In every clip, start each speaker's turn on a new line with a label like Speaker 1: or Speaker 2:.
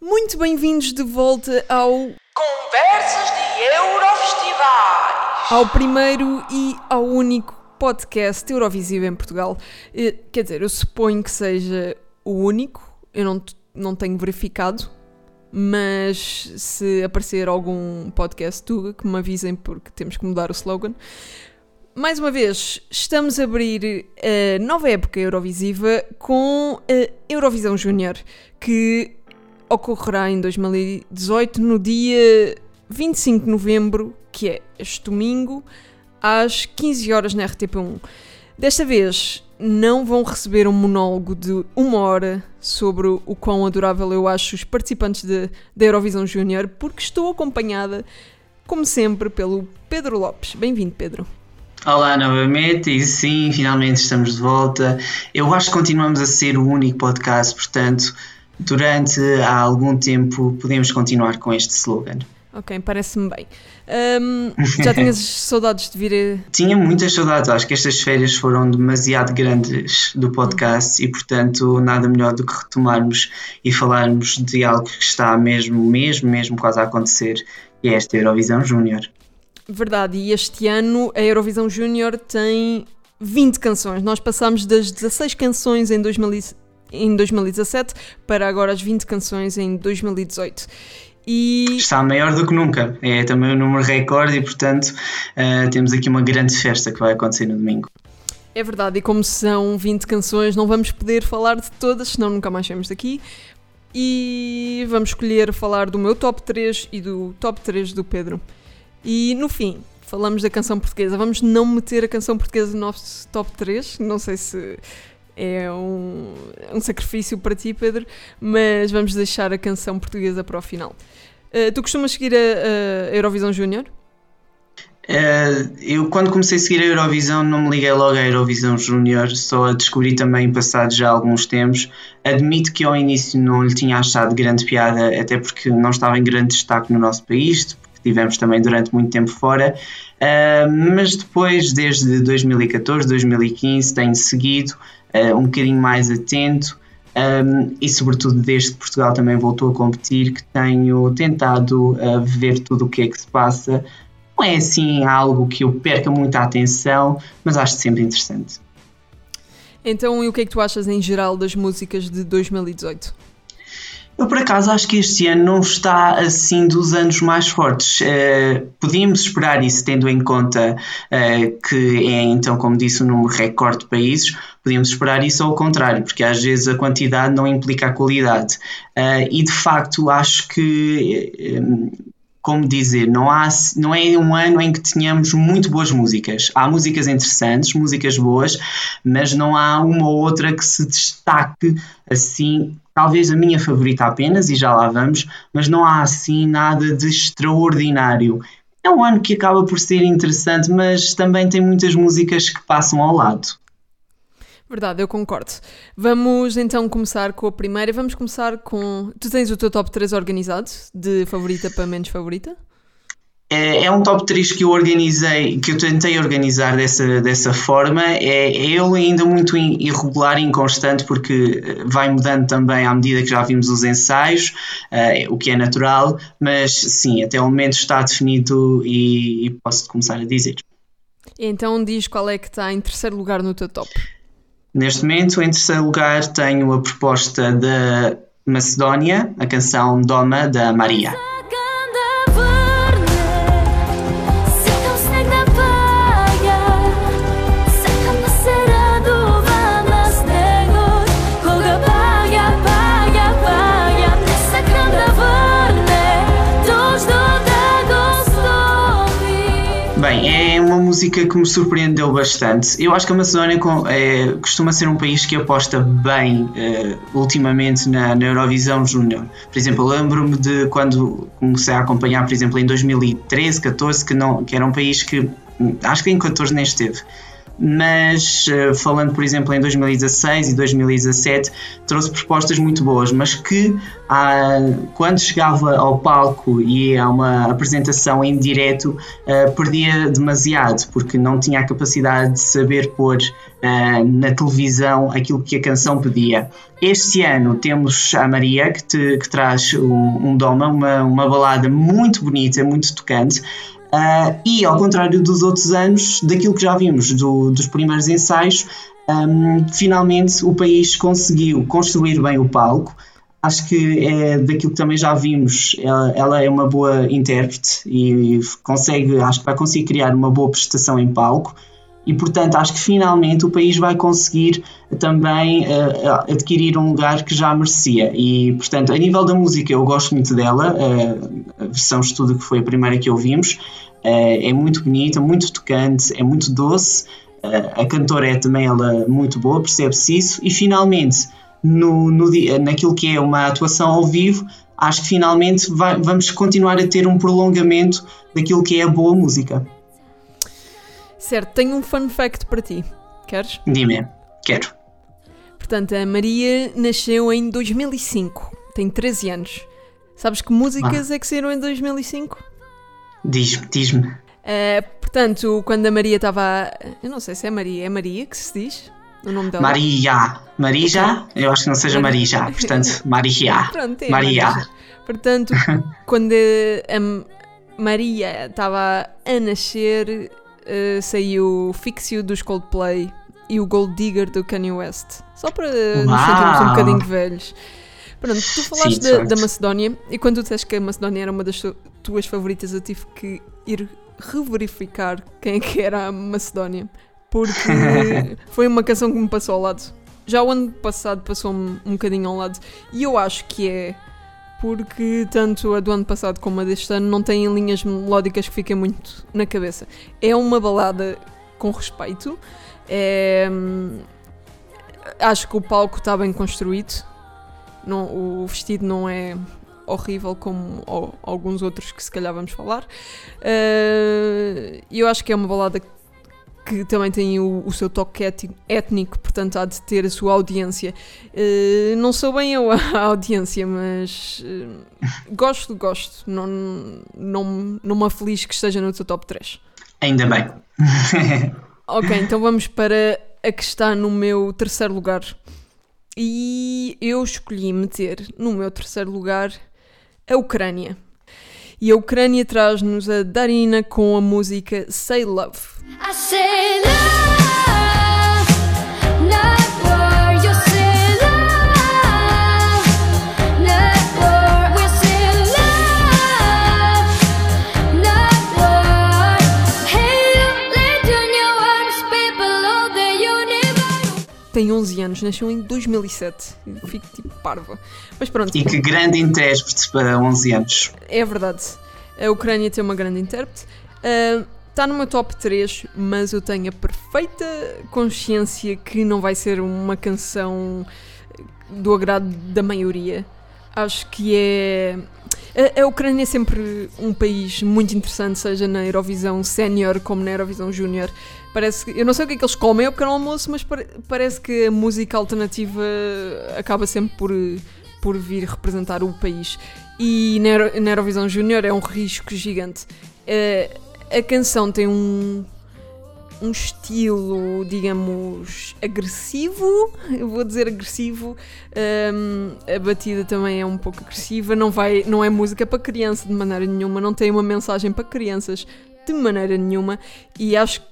Speaker 1: Muito bem-vindos de volta ao
Speaker 2: Conversas de Eurofestivais.
Speaker 1: ao primeiro e ao único podcast Eurovisivo em Portugal. Eh, Quer dizer, eu suponho que seja o único, eu não, não tenho verificado, mas se aparecer algum podcast Tuga, que me avisem porque temos que mudar o slogan. Mais uma vez, estamos a abrir a nova época Eurovisiva com a Eurovisão Júnior, que ocorrerá em 2018 no dia 25 de novembro, que é este domingo, às 15 horas na RTP1. Desta vez não vão receber um monólogo de uma hora sobre o quão adorável eu acho os participantes de- da Eurovisão Júnior, porque estou acompanhada, como sempre, pelo Pedro Lopes. Bem-vindo, Pedro.
Speaker 3: Olá novamente, e sim, finalmente estamos de volta. Eu acho que continuamos a ser o único podcast, portanto, durante há algum tempo podemos continuar com este slogan.
Speaker 1: Ok, parece-me bem. Ahm, já tinhas saudades de vir a...
Speaker 3: Tinha muitas saudades, acho que estas férias foram demasiado grandes do podcast e, portanto, nada melhor do que retomarmos e falarmos de algo que está mesmo, mesmo, mesmo quase a acontecer, que é esta Eurovisão Júnior.
Speaker 1: Verdade, e este ano a Eurovisão Júnior tem 20 canções. Nós passámos das 16 canções em, 2000 e- em 2017 para agora as 20 canções em 2018. E
Speaker 3: Está maior do que nunca, é também um número recorde e, portanto, eh, temos aqui uma grande festa que vai acontecer no domingo.
Speaker 1: é verdade, e como são 20 canções, não vamos poder falar de todas, senão nunca mais saímos daqui. E vamos escolher falar do meu top 3 e do top 3 do Pedro. E no fim, falamos da canção portuguesa. Vamos não meter a canção portuguesa no nosso top 3. Não sei se é um, um sacrifício para ti, Pedro, mas vamos deixar a canção portuguesa para o final. Uh, tu costumas seguir a, a Eurovisão Júnior?
Speaker 3: Eh, eu, quando comecei a seguir a Eurovisão, não me liguei logo à Eurovisão Júnior, só a descobri também passado já alguns tempos. Admito que ao início não lhe tinha achado grande piada, até porque não estava em grande destaque no nosso país, porque tivemos também durante muito tempo fora. Eh, mas depois, desde 2014, 2015, tenho seguido um bocadinho mais atento. Um, e sobretudo desde que Portugal também voltou a competir, que tenho tentado uh, ver tudo o que é que se passa. Não é assim algo que eu perca muita atenção, mas acho sempre interessante.
Speaker 1: Então, e o que é que tu achas em geral das músicas de 2018?
Speaker 3: Eu, por acaso, acho que este ano não está assim dos anos mais fortes. Eh, podíamos esperar isso, tendo em conta eh, que é, então, como disse, um número recorde de países. Podíamos esperar isso ao contrário, porque às vezes a quantidade não implica a qualidade. Eh, e, de facto, acho que. Como dizer, não, há, não é um ano em que tenhamos muito boas músicas. Há músicas interessantes, músicas boas, mas não há uma ou outra que se destaque assim. Talvez a minha favorita apenas, e já lá vamos, mas não há assim nada de extraordinário. É um ano que acaba por ser interessante, mas também tem muitas músicas que passam ao lado.
Speaker 1: Verdade, eu concordo. Vamos então começar com a primeira. Vamos começar com. Tu tens o teu top 3 organizado, de favorita para menos favorita?
Speaker 3: É, é um top 3 que eu organizei, que eu tentei organizar dessa, dessa forma. É, é ele ainda muito irregular e inconstante, porque eh, vai mudando também à medida que já vimos os ensaios, eh, o que é natural, mas sim, até o momento está definido e, e posso começar a dizer.
Speaker 1: Então diz qual é que está em terceiro lugar no teu top.
Speaker 3: Neste momento, em terceiro lugar, tenho a proposta da Macedónia, a canção Doma da Maria. Música que me surpreendeu bastante. Eu acho que a Macedónia é, costuma ser um país que aposta bem eh, ultimamente na, na Eurovisão Júnior. Por exemplo, lembro-me de quando comecei a acompanhar, por exemplo, em 2013, 14, que, não, que era um país que hum, acho que em 14 nem esteve. Mas eh, falando, por exemplo, em 2016 e 2017, trouxe propostas muito boas, mas que ah, quando chegava ao palco e a uma apresentação em direto, ah, perdia demasiado, porque não tinha a capacidade de saber pôr ah, na televisão aquilo que a canção pedia. Este ano temos a Maria, que, te- que traz um, um doma, uma, uma balada muito bonita, muito tocante. Ah, e ao contrário dos outros anos, daquilo que já vimos do- dos primeiros ensaios, ahm, finalmente o país conseguiu construir bem o palco. Acho que é daquilo que também já vimos, ela, ela é uma boa intérprete e consegue, acho que vai conseguir criar uma boa prestação em palco. E portanto, acho que finalmente o país vai conseguir também ah, adquirir um lugar que já merecia. E portanto, a nível da música, eu gosto muito dela, ah, a versão estudo que foi a primeira que ouvimos. Eh, é muito bonita, muito tocante, é muito doce. Eh, a cantora é também ela muito boa, percebe-se isso. E finalmente, no, no naquilo que é uma atuação ao vivo, acho que finalmente vai- vamos continuar a ter um prolongamento daquilo que é a boa música.
Speaker 1: Certo, tenho um fun fact para ti. Queres?
Speaker 3: Dime, quero.
Speaker 1: Portanto, a Maria nasceu em 2005. Tem 13 anos. Sabes que músicas é que saíram em 2005?
Speaker 3: Diz-me, diz-me.
Speaker 1: Eh, portanto, quando a Maria estava. Eu não sei se é Maria, é Maria que se diz? O nome dela?
Speaker 3: Maria. Maria? Eu acho que não seja Maria. Portanto, Maria.
Speaker 1: Pronto, é
Speaker 3: Maria.
Speaker 1: Maria. Portanto, quando a Maria estava a nascer, eh, saiu o Fixio dos Coldplay e o Gold Digger do Kanye West. Só para nos
Speaker 3: Uau!
Speaker 1: sentirmos um bocadinho velhos. Pronto, tu falaste
Speaker 3: Sim,
Speaker 1: da, da Macedónia e quando tu disseste que a Macedónia era uma das tuas favoritas, eu tive que ir reverificar quem é que era a Macedónia. Porque foi uma canção que me passou ao lado. Já o ano passado passou-me um bocadinho ao lado. E eu acho que é porque tanto a do ano passado como a deste ano não têm linhas melódicas que fiquem muito na cabeça. É uma balada com respeito. É, acho que o palco está bem construído. Não, o vestido não é horrível como o- alguns outros que se calhar vamos falar. E eu acho que é uma balada que também tem o, o seu toque étnico, portanto há de ter a sua audiência. Eh, não sou bem eu a audiência, mas eh, gosto, gosto. Não, não, não me aflige que esteja no teu top 3.
Speaker 3: Ainda bem.
Speaker 1: Ok, então vamos para a que está no meu terceiro lugar. E eu escolhi meter no meu terceiro lugar a Ucrânia. E a Ucrânia traz-nos a Darina com a música Say Love.
Speaker 4: I say love,
Speaker 1: Tem 11 anos, nasceu em 2007. Eu Fico tipo parva. Mas pronto,
Speaker 3: E que grande intérprete para 11 anos.
Speaker 1: é verdade. A Ucrânia tem uma grande intérprete. Está no meu top 3, mas eu tenho a perfeita consciência que não vai ser uma canção do agrado da maioria. Acho que é. A, a Ucrânia é sempre um país muito interessante, seja na Eurovisão Sénior como na Eurovisão Júnior. Parece que, eu não sei o que é que eles comem ao pequeno almoço, mas pare- parece que a música alternativa acaba sempre por, por vir representar o país. E na, Euro- na Eurovisão Júnior é um risco gigante. Eh, a canção tem um, um estilo, digamos, agressivo. Eu vou dizer agressivo. Um, a batida também é um pouco agressiva. Não, vai, não é música para criança de maneira nenhuma. Não tem uma mensagem para crianças de maneira nenhuma. E acho que,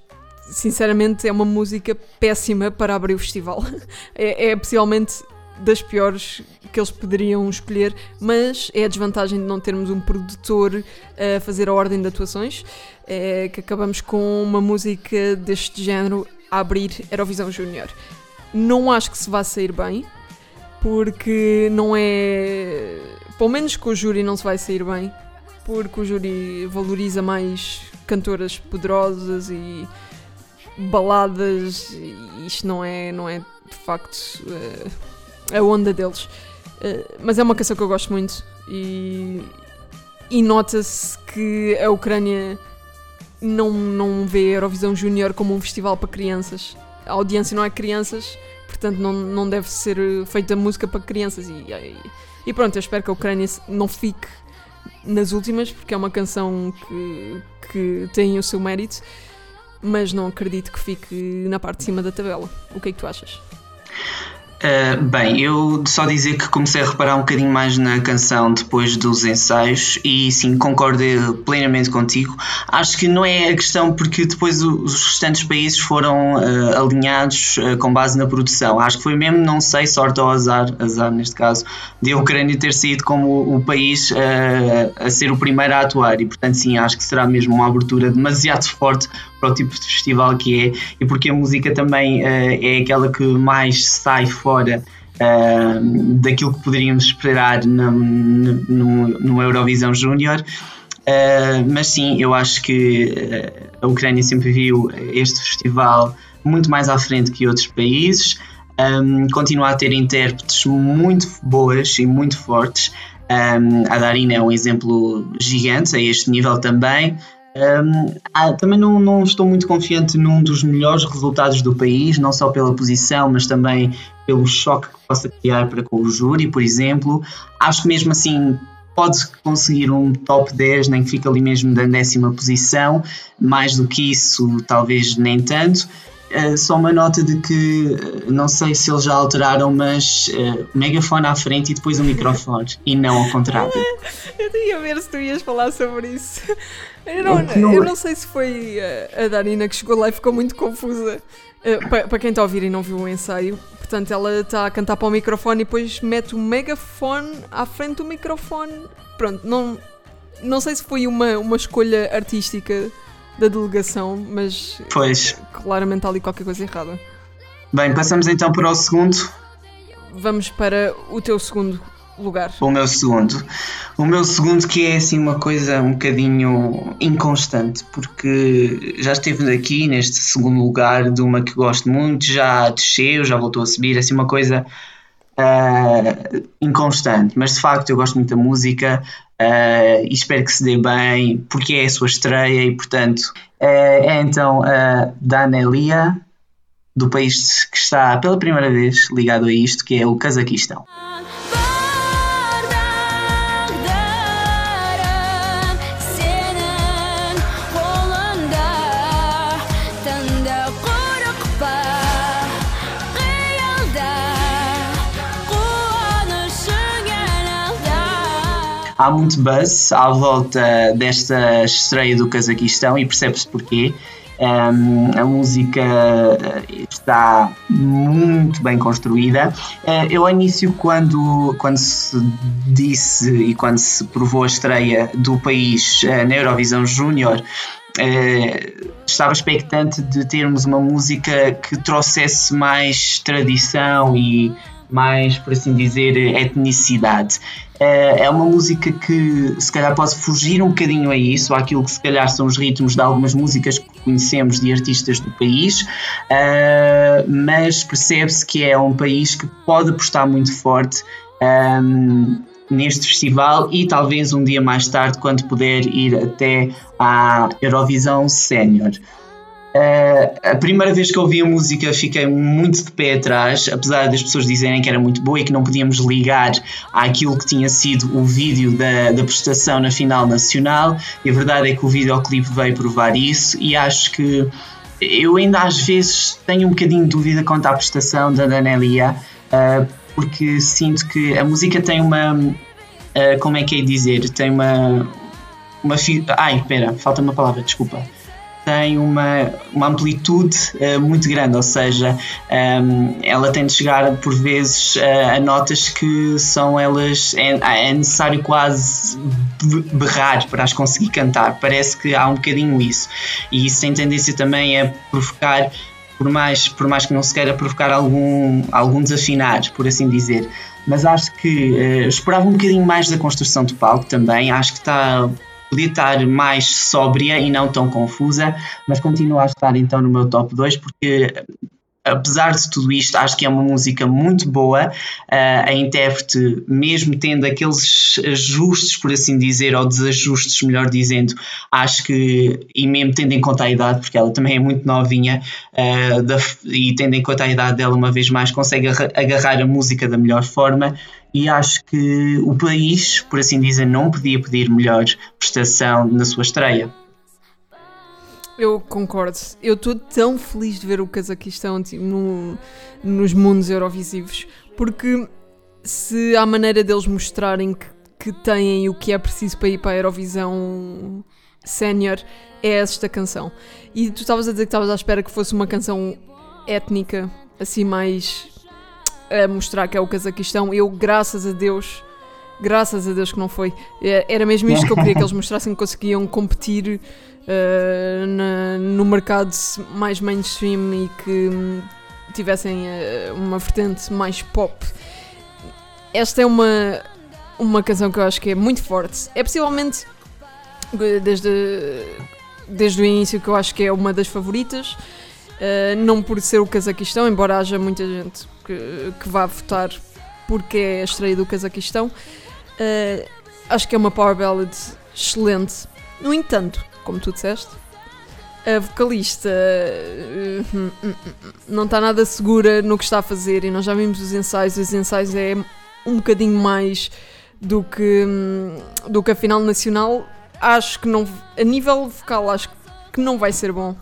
Speaker 1: sinceramente, é uma música péssima para abrir o festival. é, é possivelmente das piores que eles poderiam escolher, mas é a desvantagem de não termos um produtor a fazer a ordem de atuações, é que acabamos com uma música deste género a abrir Eurovisão Júnior. Não acho que se vá sair bem, porque não é. Pelo menos com o júri não se vai sair bem, porque o júri valoriza mais cantoras poderosas e baladas, isto não é, não é de facto eh, a onda deles. Eh, mas é uma canção que eu gosto muito e, e nota-se que a Ucrânia não, não vê a Eurovisão Júnior como um festival para crianças. A audiência não é crianças, portanto não, não deve ser feita música para crianças. E, e, e pronto, eu espero que a Ucrânia não fique nas últimas, porque é uma canção que, que tem o seu mérito, mas não acredito que fique na parte de cima da tabela. O que é que tu achas?
Speaker 3: Uh, bem, eu só dizer que comecei a reparar um bocadinho mais na canção depois dos ensaios e sim, concordo plenamente contigo. Acho que não é a questão porque depois os restantes países foram uh, alinhados uh, com base na produção. Acho que foi mesmo, não sei, sorte ou azar, azar neste caso, de a Ucrânia ter saído como o país a ser o primeiro a atuar e portanto sim, acho que será mesmo uma abertura demasiado forte para o tipo de festival que é e porque a música também eh, é aquela que mais sai fora eh, daquilo que poderíamos esperar no, no, no Eurovisão Júnior. Eh, mas sim, eu acho que eh, a Ucrânia sempre viu este festival muito mais à frente que outros países. Um, continua a ter intérpretes muito boas e muito fortes. Um, a Darina é um exemplo gigante a este nível também. Um, ah, também não, não estou muito confiante num dos melhores resultados do país, não só pela posição, mas também pelo choque que possa criar para com o júri, por exemplo. Acho que mesmo assim pode conseguir um top 10, nem que fique ali mesmo da décima posição. Mais do que isso, talvez nem tanto. Uh, só uma nota de que uh, não sei se eles já alteraram, mas uh, megafone à frente e depois o microfone, e não ao contrário.
Speaker 1: Eu tinha a ver se tu ias falar sobre isso. Eu não,
Speaker 3: É não-
Speaker 1: eu não sei se foi a Darina que chegou lá e ficou muito confusa. Uh, pa- Para quem está a ouvir e não viu o ensaio, portanto, ela está a cantar para o microfone e depois mete o megafone à frente do microfone. Pronto, não, não sei se foi uma, uma escolha artística da delegação, mas
Speaker 3: Pois,
Speaker 1: claramente há ali qualquer coisa errada.
Speaker 3: bem, passamos então para o segundo.
Speaker 1: Vamos para o teu segundo lugar.
Speaker 3: O meu segundo. O meu segundo que é assim uma coisa um bocadinho inconstante, porque já esteve aqui neste segundo lugar de uma que gosto muito, já desceu, já voltou a subir, assim uma coisa ah, inconstante, mas de facto eu gosto muito da música ah, e espero que se dê bem, porque é a sua estreia e portanto é, é então a Danelia do país que está pela primeira vez ligado a isto, que é o Cazaquistão. Há muito buzz à volta desta estreia do Cazaquistão e percebe-se porquê. Um, a música eh, está muito bem construída. Eh, eu, ao início, quando, quando se disse e quando se provou a estreia do país eh, na Eurovisão Júnior, eh, estava expectante de termos uma música que trouxesse mais tradição e mais, por assim dizer, etnicidade. Eh, É uma música que se calhar pode fugir um bocadinho a isso, àquilo que se calhar são os ritmos de algumas músicas que conhecemos de artistas do país, eh, mas percebe-se que é um país que pode apostar muito forte ehm, neste festival e talvez um dia mais tarde, quando puder ir até à Eurovisão Sénior. Uh, a primeira vez que ouvi a música fiquei muito de pé atrás, apesar das pessoas dizerem que era muito boa e que não podíamos ligar àquilo que tinha sido o vídeo da, da prestação na final nacional. E a verdade é que o videoclipe veio provar isso, e acho que eu ainda às vezes tenho um bocadinho de dúvida quanto à prestação da Danelia, uh, porque sinto que a música tem uma. uh, como é que é dizer? Tem uma. uma fi- Ai, espera, falta uma palavra, desculpa tem uma, uma amplitude eh, muito grande, ou seja, ehm, ela tem de chegar por vezes eh, a notas que são elas, é, é necessário quase be- berrar para as conseguir cantar, parece que há um bocadinho isso, e isso tem tendência também a provocar, por mais, por mais que não se queira provocar algum, algum desafinar, por assim dizer. Mas acho que eh, esperava um bocadinho mais da construção do palco também, acho que está podia estar mais sóbria e não tão confusa, mas continua a estar então no meu top 2 porque apesar de tudo isto, acho que é uma música muito boa. Uh, a intérprete, mesmo tendo aqueles ajustes, por assim dizer, ou desajustes, melhor dizendo, acho que, e mesmo tendo em conta a idade, porque ela também é muito novinha, da, e tendo em conta a idade dela, uma vez mais, consegue agarrar a música da melhor forma. E acho que o país, por assim dizer, não podia pedir melhor prestação na sua estreia.
Speaker 1: Eu concordo. Eu estou tão feliz de ver o Cazaquistão tipo, no, nos mundos eurovisivos, porque se há maneira deles mostrarem que, que têm o que é preciso para ir para a Eurovisão Sénior, é esta canção. E tu estavas a dizer que estavas à espera que fosse uma canção étnica, assim mais a mostrar que é o Cazaquistão. Eu, graças a Deus, graças a Deus que não foi. É, Era mesmo isto que eu queria que eles mostrassem que conseguiam competir uh, na- no mercado mais mainstream e que hum, tivessem uh, uma vertente mais pop. Esta é uma, uma canção que eu acho que é muito forte. É possivelmente uh, desde, desde o início que eu acho que é uma das favoritas. Uh, não por ser o Cazaquistão, embora haja muita gente que, que vá votar porque é estreia do Cazaquistão. Uh, acho que é uma power ballad excelente. No entanto, como tu disseste, a vocalista uh, não está nada segura no que está a fazer e nós já vimos os ensaios. Os ensaios é um bocadinho mais do que, hum, do que a final nacional. Acho que não, a nível vocal, acho que não vai ser bom.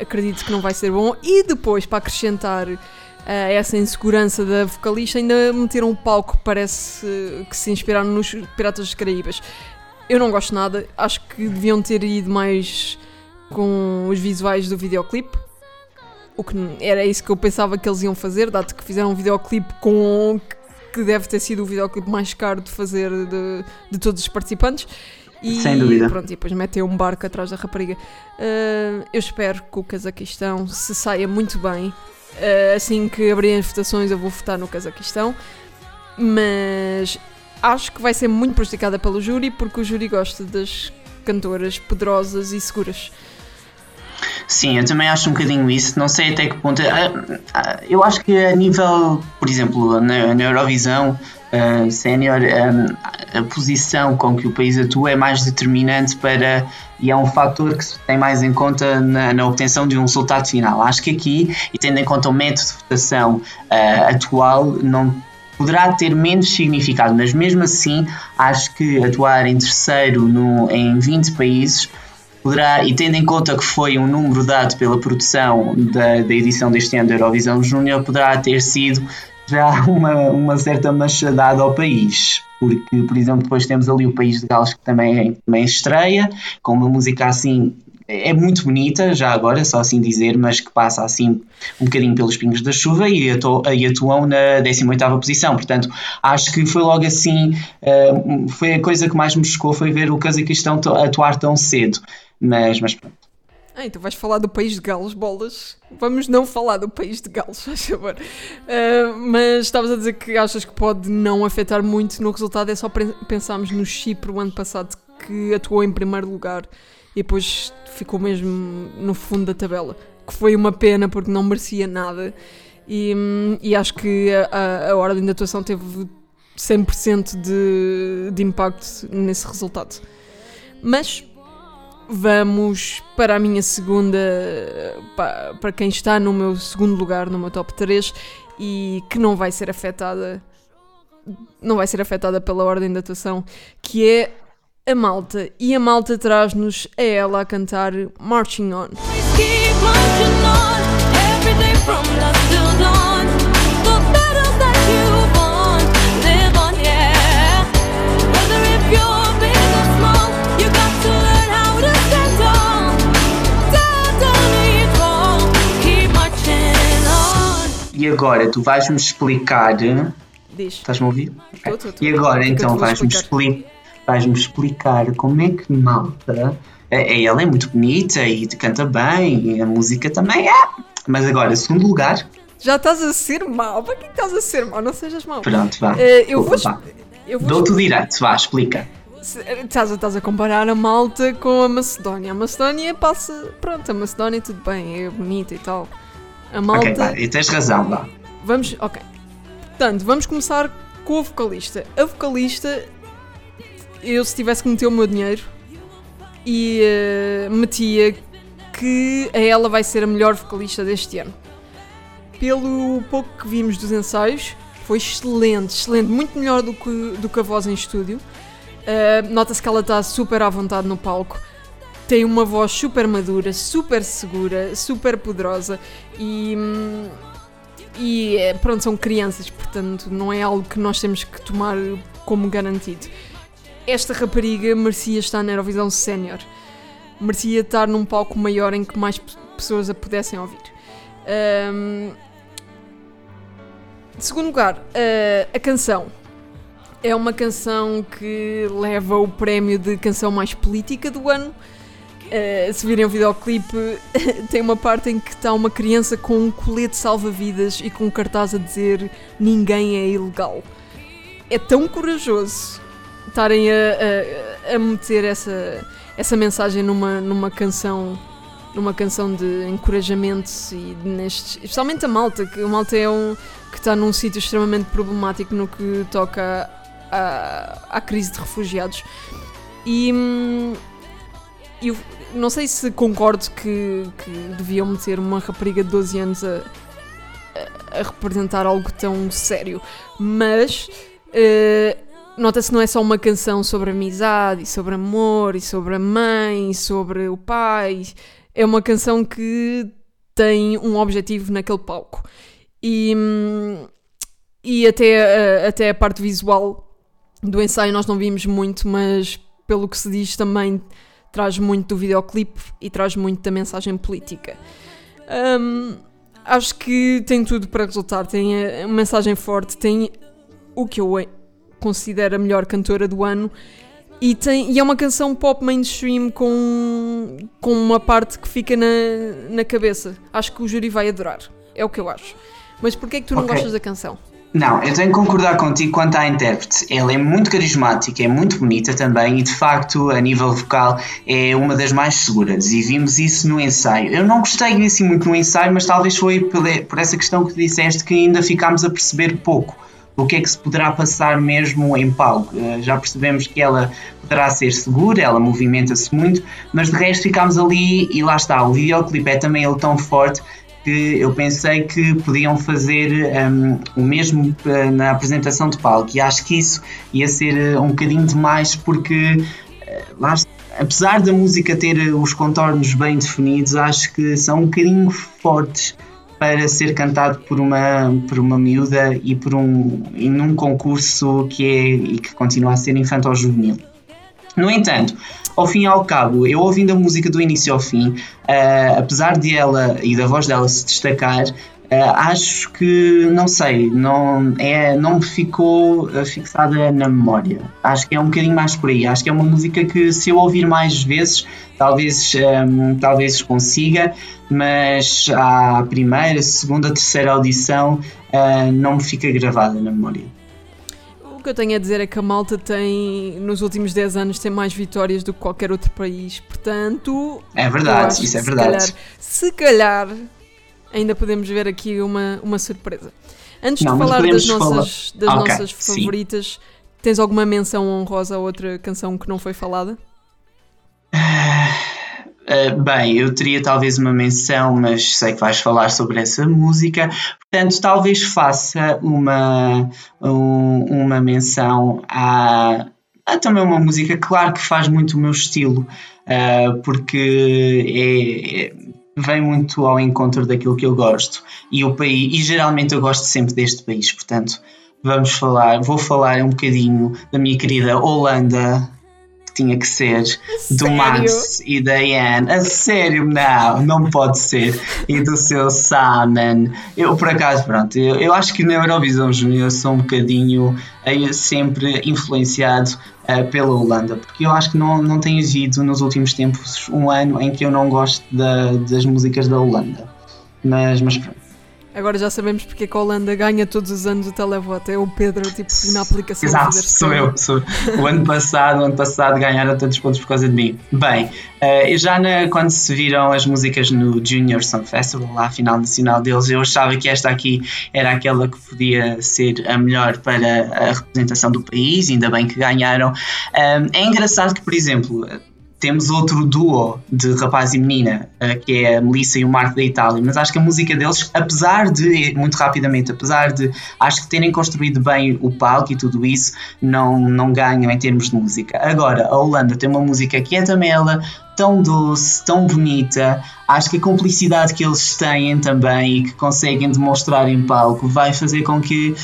Speaker 1: Acredito que não vai ser bom. E depois, para acrescentar uh, essa insegurança da vocalista, ainda meteram um palco que parece que se inspiraram nos Piratas dos Caraíbas. Eu não gosto nada, acho que deviam ter ido mais com os visuais do videoclipe. O que era isso que eu pensava que eles iam fazer, dado que fizeram um videoclipe com que deve ter sido o videoclipe mais caro de fazer de, de todos os participantes. E,
Speaker 3: Sem dúvida.
Speaker 1: Pronto, e depois meteu um barco atrás da rapariga. Uh, eu espero que o Cazaquistão se saia muito bem. Uh, assim que abrirem as votações, eu vou votar no Cazaquistão. Mas acho que vai ser muito prejudicada pelo júri, porque o júri gosta das cantoras poderosas e seguras.
Speaker 3: Sim, eu também acho um bocadinho isso. Não sei até que ponto. ah, ah, Eu acho que a nível, por exemplo, na, na Eurovisão ah, Sénior, ah, a posição com que o país atua é mais determinante para. e é um fator que se tem mais em conta na, na obtenção de um resultado final. Acho que aqui, e tendo em conta o método de votação ah, atual, não poderá ter menos significado, mas mesmo assim acho que atuar em terceiro no, em 20 países poderá, e tendo em conta que foi um número dado pela produção da, da edição deste ano da Eurovisão Júnior, poderá ter sido já uma, uma certa machadada ao país. Porque, por exemplo, depois temos ali o País de Gales que também, também estreia, com uma música assim. É muito bonita, já agora, só assim dizer, mas que passa assim um bocadinho pelos pingos da chuva e, atu e atuam na 18ª posição. Portanto, acho que foi logo assim, eh, foi a coisa que mais me chocou, foi ver o Cazaquistão atuar tão cedo. Mas, mas pronto.
Speaker 1: Ah, então vais falar do país de Gales, bolas. Vamos não falar do país de Gales, faz favor. Ah, mas estavas a dizer que achas que pode não afetar muito no resultado, é só pensarmos no Chipre o ano passado que atuou em primeiro lugar e depois ficou mesmo no fundo da tabela. Que foi uma pena porque não merecia nada. E, e acho que a- a ordem de atuação teve 100% de, de impacto nesse resultado. Mas vamos para a minha segunda. pa- Para quem está no meu segundo lugar, no meu top 3 e que não vai ser afetada. Não vai ser afetada pela ordem de atuação, que é a Malta. E a Malta traz-nos a ela a cantar Marching On.
Speaker 3: E agora tu vais-me explicar.
Speaker 1: Diz.
Speaker 3: Estás-me a ouvir?
Speaker 1: Tô, tô, tô.
Speaker 3: E agora então vais-me
Speaker 1: explicar?
Speaker 3: expli vais-me explicar como é que malta. Ela é muito bonita e canta bem, e a música também é. Mas agora, segundo lugar,
Speaker 1: Já estás a ser mau. Para que estás a ser mau? Não sejas mau.
Speaker 3: pronto, vá.
Speaker 1: Eh, eu vou.
Speaker 3: Vá.
Speaker 1: Eu vou
Speaker 3: Dou-te o direito, vá, explica.
Speaker 1: Se- Estás a, estás a comparar a Malta com a Macedónia. A Macedónia passa. Pronto, a Macedónia tudo bem, é bonita e tal. A malta.
Speaker 3: Ok, pá, e tens razão, vá.
Speaker 1: Vamos, ok. Portanto, vamos começar com a vocalista. A vocalista, eu se tivesse que meter o meu dinheiro e eh, metia que a ela vai ser a melhor vocalista deste ano. Pelo pouco que vimos dos ensaios, foi excelente, excelente, muito melhor do que, do que a voz em estúdio. Eh, Nota-se que ela está super à vontade no palco. Tem uma voz super madura, super segura, super poderosa e. e eh, pronto, são crianças, portanto não é algo que nós temos que tomar como garantido. Esta rapariga merecia estar na Eurovisão Sénior. Merecia estar num palco maior em que mais pe- pessoas a pudessem ouvir. Em segundo lugar, eh, a canção. É uma canção que leva o prémio de canção mais política do ano. Uh, se virem o videoclipe, tem uma parte em que está uma criança com um colete salva-vidas e com um cartaz a dizer ninguém é ilegal. É tão corajoso estarem a, a, a meter essa, essa mensagem numa, numa canção numa canção de encorajamento e nestes, especialmente a Malta, que a Malta é um que está num sítio extremamente problemático no que toca à, à crise de refugiados. E hum, eu não sei se concordo que, que deviam meter uma rapariga de 12 anos a, a- representar algo tão sério, mas eh, nota-se que não é só uma canção sobre amizade, e sobre amor, e sobre a mãe, e sobre o pai. É uma canção que tem um objetivo naquele palco. E, e até, até a parte visual do ensaio nós não vimos muito, mas pelo que se diz também traz muito do videoclipe e traz muito da mensagem política. Hum, acho que tem tudo para resultar. Tem a, a mensagem forte, tem o que eu considero a melhor cantora do ano e, tem, e é uma canção pop mainstream com, com uma parte que fica na, na cabeça. Acho que o júri vai adorar. É o que eu acho. Mas porquê é que tu não
Speaker 3: Ok.
Speaker 1: gostas da canção?
Speaker 3: Não, eu tenho que concordar contigo quanto à intérprete. Ela é muito carismática, é muito bonita também e de facto, a nível vocal, é uma das mais seguras e vimos isso no ensaio. Eu não gostei assim muito no ensaio, mas talvez foi por essa questão que disseste que ainda ficámos a perceber pouco o que é que se poderá passar mesmo em palco. Eh, Já percebemos que ela poderá ser segura, ela movimenta-se muito, mas de resto ficámos ali e lá está. O videoclipe é também ele tão forte que eu pensei que podiam fazer um, o mesmo uh, na apresentação de palco e acho que isso ia ser uh, um bocadinho demais porque uh, lá apesar da música ter os contornos bem definidos acho que são um bocadinho fortes para ser cantado por uma por uma miúda e por um e num concurso que é e que continua a ser infantil juvenil no entanto, ao fim e ao cabo, eu ouvindo a música do início ao fim, ah, apesar de ela e da voz dela se destacar, ah, acho que, não sei, não, é, não me ficou ah, fixada na memória. Acho que é um bocadinho mais por aí. Acho que é uma música que, se eu ouvir mais vezes, talvez, ah, talvez consiga, mas à primeira, segunda, terceira audição ah, não me fica gravada na memória.
Speaker 1: O que eu tenho a dizer é que a Malta tem, nos últimos 10 anos, tem mais vitórias do que qualquer outro país. Portanto,
Speaker 3: É verdade, isso é
Speaker 1: que
Speaker 3: verdade.
Speaker 1: Se calhar, se calhar ainda podemos ver aqui uma, uma surpresa. Antes
Speaker 3: Não,
Speaker 1: de falar das nossas, das
Speaker 3: Ah, ok,
Speaker 1: nossas
Speaker 3: sim.
Speaker 1: favoritas, tens alguma menção honrosa a outra canção que não foi falada?
Speaker 3: Uh, bem, eu teria talvez uma menção, mas sei que vais falar sobre essa música, portanto, talvez faça uma, um- uma menção a, a também uma música, claro que faz muito o meu estilo, uh, porque é- é- vem muito ao encontro daquilo que eu gosto. E o país, e geralmente eu gosto sempre deste país, portanto, vamos falar, vou falar um bocadinho da minha querida Holanda, que tinha que ser do
Speaker 1: Sério?
Speaker 3: Max e da Anne. A sério, não, não pode ser. E do seu Simon. Eu, por acaso, pronto, eu, eu acho que na Eurovisão Júnior sou um bocadinho eh, sempre influenciado eh, pela Holanda, porque eu acho que não, não tem havido nos últimos tempos um ano em que eu não gosto da- das músicas da Holanda. Mas, mas pronto.
Speaker 1: Agora já sabemos porque é que a Holanda ganha todos os anos o televoto. É o Pedro, tipo, na aplicação.
Speaker 3: Exato, sou eu. Sou. O ano passado, o ano passado ganharam tantos pontos por causa de mim. Bem, eu já na- quando se viram as músicas no Junior Song Festival, lá a final nacional deles, eu achava que esta aqui era aquela que podia ser a melhor para a representação do país, ainda bem que ganharam. Um, é engraçado que, por exemplo, temos outro duo de rapaz e menina, eh, que é a Melissa e o Marco da Itália, mas acho que a música deles, apesar de, muito rapidamente, apesar de acho que terem construído bem o palco e tudo isso, não, não ganham em termos de música. Agora, a Holanda tem uma música que é também ela tão doce, tão bonita, acho que a complicidade que eles têm também e que conseguem demonstrar em palco vai fazer com que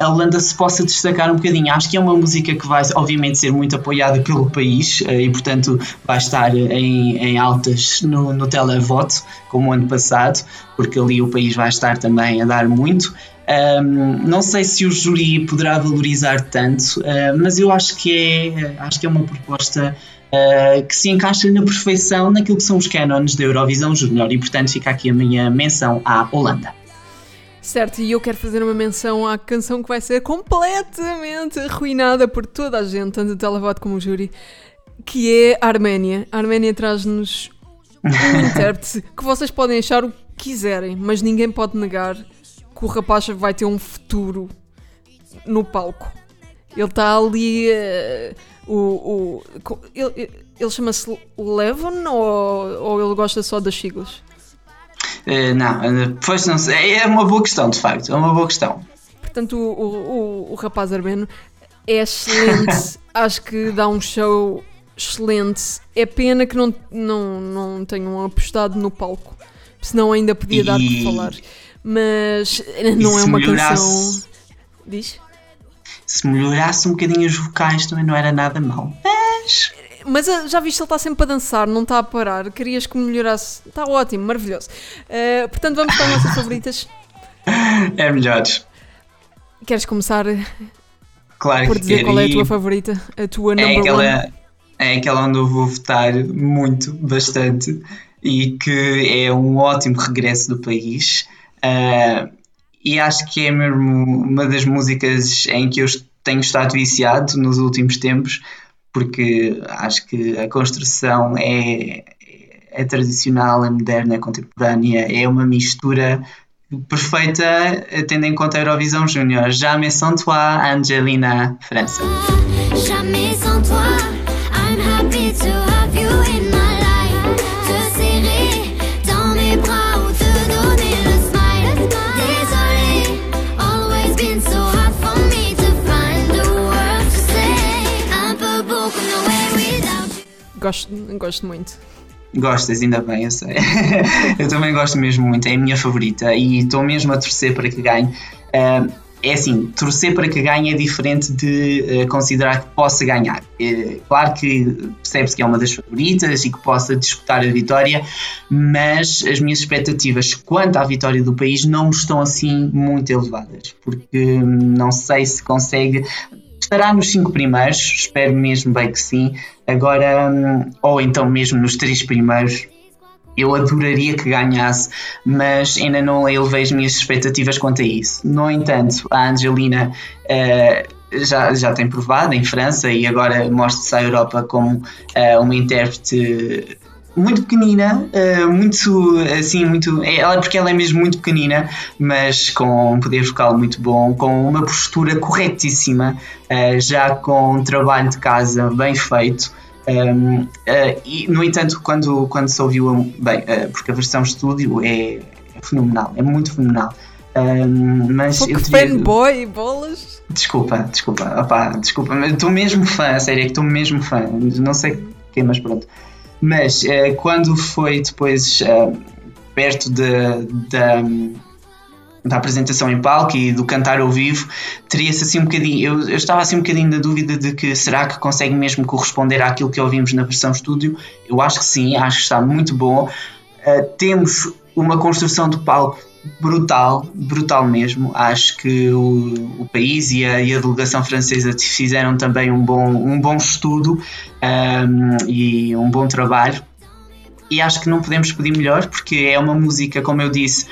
Speaker 3: a Holanda se possa destacar um bocadinho. Acho que é uma música que vai, obviamente, ser muito apoiada pelo país eh, e, portanto, vai estar em, em altas no, no televoto, como o ano passado, porque ali o país vai estar também a dar muito. Ahm, não sei se o júri poderá valorizar tanto, ah, mas eu acho que é, acho que é uma proposta ah, que se encaixa na perfeição naquilo que são os cânones da Eurovisão Júnior e, portanto, fica aqui a minha menção à Holanda.
Speaker 1: Certo, e eu quero fazer uma menção à canção que vai ser completamente arruinada por toda a gente, tanto o televoto como o júri, que é a Arménia. A Arménia traz-nos um intérprete que vocês podem achar o que quiserem, mas ninguém pode negar que o rapaz vai ter um futuro no palco. Ele está ali. eh, o, o, ele ele chama-se Levon ou, ou ele gosta só das siglas?
Speaker 3: Eh, não, eh, pois não sei, é uma boa questão, de facto, é uma boa questão.
Speaker 1: Portanto, o, o, o, rapaz armeno é excelente. Acho que dá um show excelente. É pena que não, não, não tenham apostado no palco. Senão ainda podia dar
Speaker 3: E-
Speaker 1: para falar. Mas não é uma
Speaker 3: melhorasse-
Speaker 1: canção. Diz?
Speaker 3: Se melhorasse um bocadinho os vocais também não era nada mau. Mas
Speaker 1: Mas ah, já viste, ele está sempre a dançar, não está a parar. Querias que melhorasse. Está ótimo, maravilhoso. Ah, portanto, vamos para as nossas favoritas.
Speaker 3: é melhores.
Speaker 1: Queres começar
Speaker 3: Claro
Speaker 1: por dizer qual é a tua favorita? A tua
Speaker 3: é
Speaker 1: number one?
Speaker 3: aquela, é aquela onde eu vou votar muito, bastante, e que é um ótimo regresso do país. Ah, e acho que é mesmo uma das músicas em que eu tenho estado viciado nos últimos tempos, porque acho que a construção é, é tradicional, é moderna, é contemporânea, é uma mistura perfeita, tendo em conta a Eurovisão Júnior. Jamais sans toi, Angelina França.
Speaker 5: Jamais sans toi, I'm happy to
Speaker 1: Gosto, gosto muito.
Speaker 3: Gostas, ainda bem, eu sei. eu também gosto mesmo muito, é a minha favorita e estou mesmo a torcer para que ganhe. Ah, é assim, torcer para que ganhe é diferente de eh, considerar que possa ganhar. Eh, claro que percebe-se que é uma das favoritas e que possa disputar a vitória, mas as minhas expectativas quanto à vitória do país não estão assim muito elevadas, porque hum, não sei se consegue estará nos cinco primeiros, espero mesmo bem que sim. Agora, hum, ou então mesmo nos três primeiros, eu adoraria que ganhasse, mas ainda não elevei as minhas expectativas quanto a isso. No entanto, a Angelina eh, já, já tem provado em França e agora mostra-se à Europa como eh, uma intérprete muito pequenina, eh, muito assim, muito. Ela, porque ela é mesmo muito pequenina, mas com um poder vocal muito bom, com uma postura corretíssima, eh, já com um trabalho de casa bem feito. Um, eh, e, no entanto, quando, quando se ouviu, bem, porque a versão estúdio é, fenomenal, é muito fenomenal. Um, mas
Speaker 1: Pô,
Speaker 3: eu teria-
Speaker 1: fanboy, bolas!
Speaker 3: Desculpa, desculpa, opá, desculpa, mas estou mesmo fã, a sério, é que estou mesmo fã, não sei quem, mas pronto. Mas eh, quando foi depois eh, perto de- da, da apresentação em palco e do cantar ao vivo, teria-se assim um bocadinho, eu, eu estava assim um bocadinho na dúvida de que será que consegue mesmo corresponder àquilo que ouvimos na versão estúdio? Eu acho que sim, acho que está muito bom. Uh, temos uma construção do palco brutal, brutal mesmo. Acho que o, o país e a, e a delegação francesa fizeram também um bom, um bom estudo um, e um bom trabalho. E acho que não podemos pedir melhor, porque é uma música, como eu disse,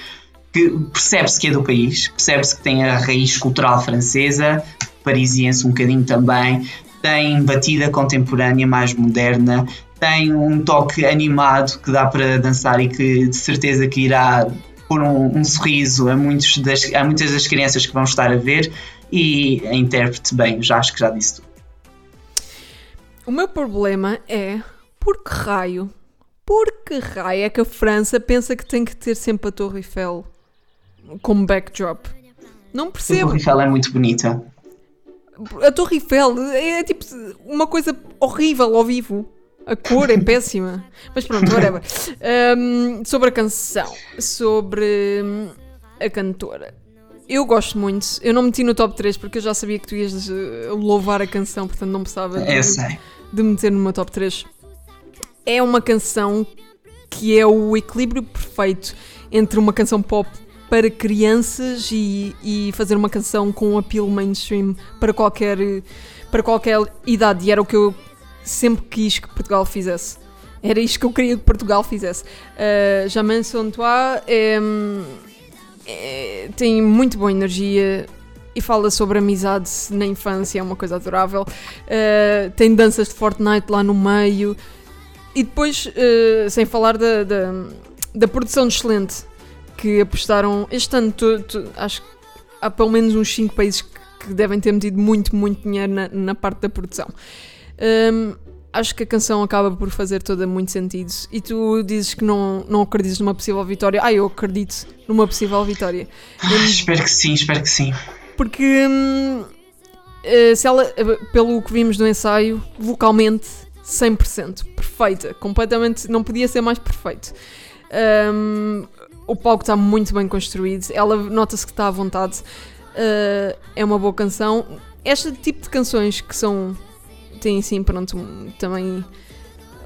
Speaker 3: que percebe-se que é do país, percebe-se que tem a raiz cultural francesa, parisiense um bocadinho também, tem batida contemporânea mais moderna, tem um toque animado que dá para dançar e que de certeza que irá pôr um, um sorriso a, muitos das, a muitas das crianças que vão estar a ver e a intérprete bem, já acho que já disse tudo.
Speaker 1: O meu problema é por que raio, por que raio é que a França pensa que tem que ter sempre a Torre Eiffel como backdrop? Não
Speaker 3: A
Speaker 1: percebo.
Speaker 3: Torre Eiffel é muito bonita.
Speaker 1: A Torre Eiffel é tipo uma coisa horrível ao vivo. A cor é péssima. Mas pronto, whatever. Um, sobre a canção, sobre hum, a cantora. Eu gosto muito. Eu não meti no top 3 porque eu já sabia que tu ias eh, louvar a canção, portanto não precisava de, de meter meu top 3. É uma canção que é o equilíbrio perfeito entre uma canção pop para crianças e, e fazer uma canção com um apelo mainstream para qualquer, para qualquer idade. E era o que eu sempre quis que Portugal fizesse. Era isto que eu queria que Portugal fizesse. Uh, toi é, é- tem muito boa energia e fala sobre amizade na infância, é uma coisa adorável. Uh, tem danças de Fortnite lá no meio. E depois, uh, sem falar da, da, da produção excelente que apostaram este ano, tu- tu- acho que há pelo menos uns 5 países que, que devem ter metido muito, muito dinheiro na, na parte da produção. Um, acho que a canção acaba por fazer toda muito sentido. E tu dizes que não, não acreditas numa possível vitória. Ah, eu acredito numa possível vitória.
Speaker 3: Ah, espero que sim, espero que sim.
Speaker 1: Porque hum, eh, se ela, eh, pelo que vimos no ensaio, vocalmente 100%, perfeita, completamente, não podia ser mais perfeito. Hum, o palco está muito bem construído, ela nota-se que está à vontade, eh, é uma boa canção. Este tipo de canções que são, têm assim, pronto, um- também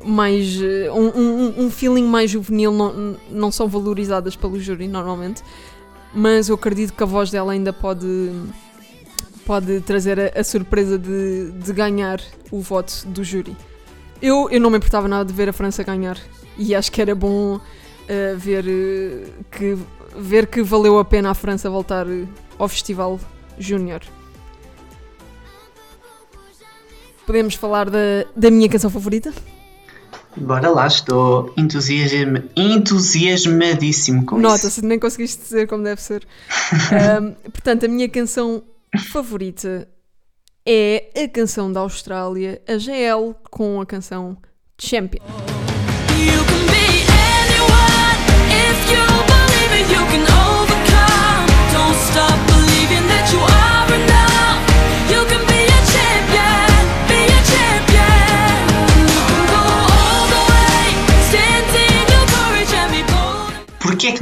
Speaker 1: mais, eh, um, um, um feeling mais juvenil, não, não são valorizadas pelo júri normalmente mas eu acredito que a voz dela ainda pode pode trazer a, a surpresa de, de ganhar o voto do júri. Eu, eu não me importava nada de ver a França ganhar e acho que era bom eh, ver, eh, que, ver que valeu a pena a França voltar ao Festival Júnior. Podemos falar da, da minha canção favorita?
Speaker 3: Bora lá, estou entusiasma, entusiasmadíssimo com isso.
Speaker 1: Nota-se, nem conseguiste dizer como deve ser. Ahm, portanto, a minha canção favorita é a canção da Austrália, a GL, com a canção Champion.